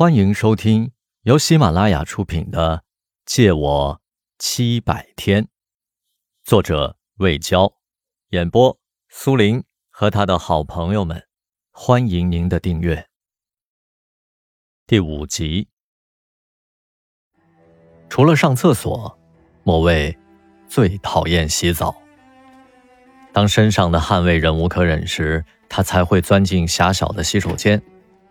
欢迎收听由喜马拉雅出品的《借我七百天》，作者魏娇，演播苏林和他的好朋友们。欢迎您的订阅。第五集，除了上厕所，莫卫最讨厌洗澡。当身上的汗味忍无可忍时，他才会钻进狭小的洗手间，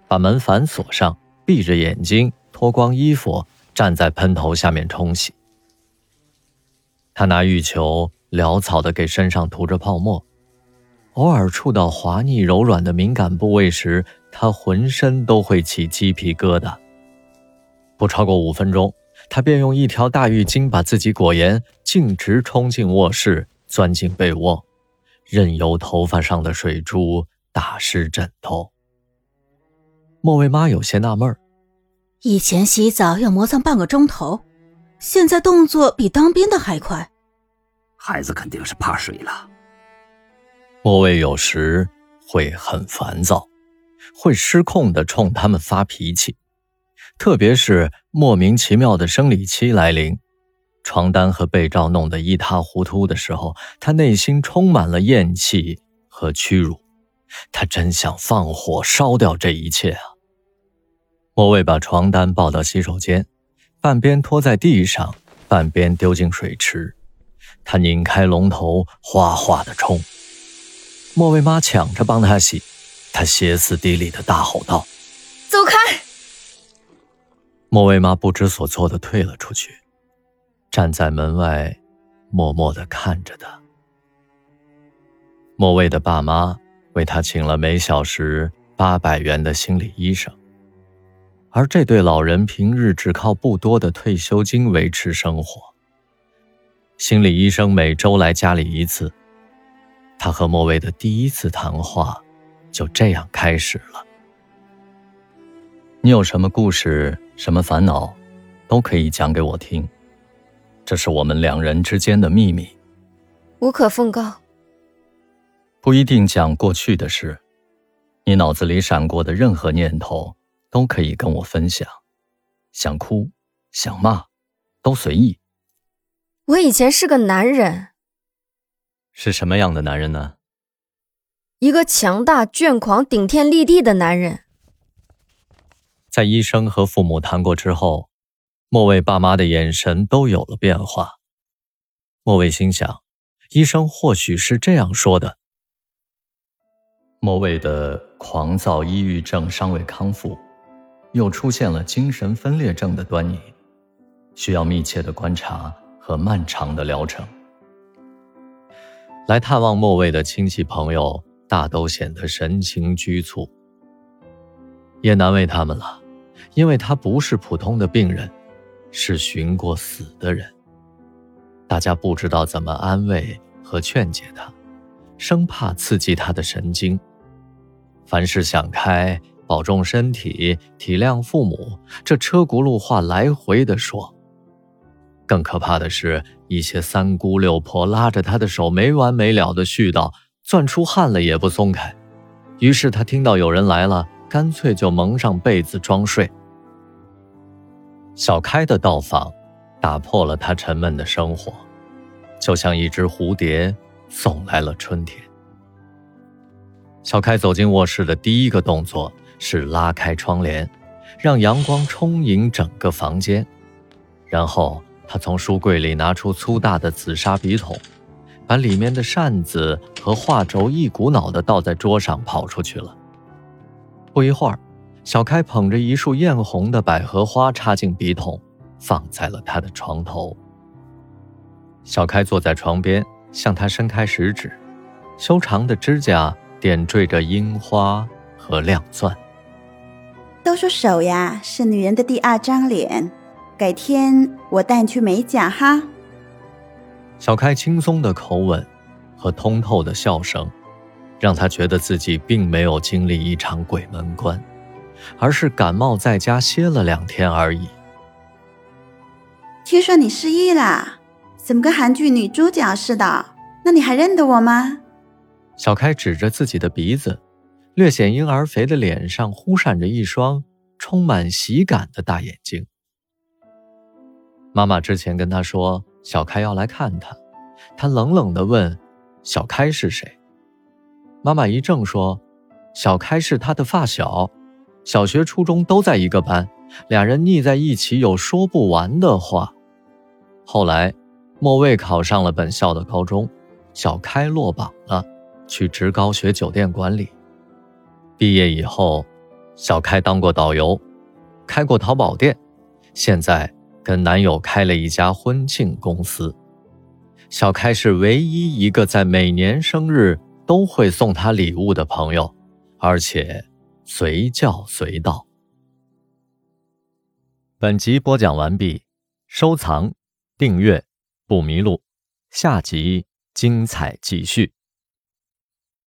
把门反锁上。闭着眼睛，脱光衣服，站在喷头下面冲洗。他拿浴球潦草的给身上涂着泡沫，偶尔触到滑腻柔软的敏感部位时，他浑身都会起鸡皮疙瘩。不超过五分钟，他便用一条大浴巾把自己裹严，径直冲进卧室，钻进被窝，任由头发上的水珠打湿枕头。莫卫妈有些纳闷儿：以前洗澡要磨蹭半个钟头，现在动作比当兵的还快。孩子肯定是怕水了。莫卫有时会很烦躁，会失控的冲他们发脾气，特别是莫名其妙的生理期来临，床单和被罩弄得一塌糊涂的时候，他内心充满了厌弃和屈辱。他真想放火烧掉这一切啊！莫卫把床单抱到洗手间，半边拖在地上，半边丢进水池。他拧开龙头，哗哗的冲。莫卫妈抢着帮他洗，他歇斯底里的大吼道：“走开！”莫卫妈不知所措的退了出去，站在门外，默默的看着他。莫卫的爸妈。为他请了每小时八百元的心理医生，而这对老人平日只靠不多的退休金维持生活。心理医生每周来家里一次，他和莫卫的第一次谈话就这样开始了。你有什么故事、什么烦恼，都可以讲给我听，这是我们两人之间的秘密，无可奉告。不一定讲过去的事，你脑子里闪过的任何念头都可以跟我分享。想哭，想骂，都随意。我以前是个男人，是什么样的男人呢？一个强大、倔狂、顶天立地的男人。在医生和父母谈过之后，莫卫爸妈的眼神都有了变化。莫卫心想，医生或许是这样说的。莫卫的狂躁抑郁症尚未康复，又出现了精神分裂症的端倪，需要密切的观察和漫长的疗程。来探望莫卫的亲戚朋友大都显得神情局促，也难为他们了，因为他不是普通的病人，是寻过死的人。大家不知道怎么安慰和劝解他，生怕刺激他的神经。凡事想开，保重身体，体谅父母，这车轱辘话来回的说。更可怕的是，一些三姑六婆拉着他的手没完没了的絮叨，攥出汗了也不松开。于是他听到有人来了，干脆就蒙上被子装睡。小开的到访，打破了他沉闷的生活，就像一只蝴蝶送来了春天。小开走进卧室的第一个动作是拉开窗帘，让阳光充盈整个房间。然后他从书柜里拿出粗大的紫砂笔筒，把里面的扇子和画轴一股脑地倒在桌上，跑出去了。不一会儿，小开捧着一束艳红的百合花插进笔筒，放在了他的床头。小开坐在床边，向他伸开食指，修长的指甲。点缀着樱花和亮钻。都说手呀是女人的第二张脸，改天我带你去美甲哈。小开轻松的口吻和通透的笑声，让他觉得自己并没有经历一场鬼门关，而是感冒在家歇了两天而已。听说你失忆啦？怎么跟韩剧女主角似的？那你还认得我吗？小开指着自己的鼻子，略显婴儿肥的脸上忽闪着一双充满喜感的大眼睛。妈妈之前跟他说小开要来看他，他冷冷地问：“小开是谁？”妈妈一怔说：“小开是他的发小，小学、初中都在一个班，俩人腻在一起有说不完的话。”后来，莫卫考上了本校的高中，小开落榜了，去职高学酒店管理。毕业以后，小开当过导游，开过淘宝店，现在。跟男友开了一家婚庆公司，小开是唯一一个在每年生日都会送她礼物的朋友，而且随叫随到。本集播讲完毕，收藏、订阅不迷路，下集精彩继续。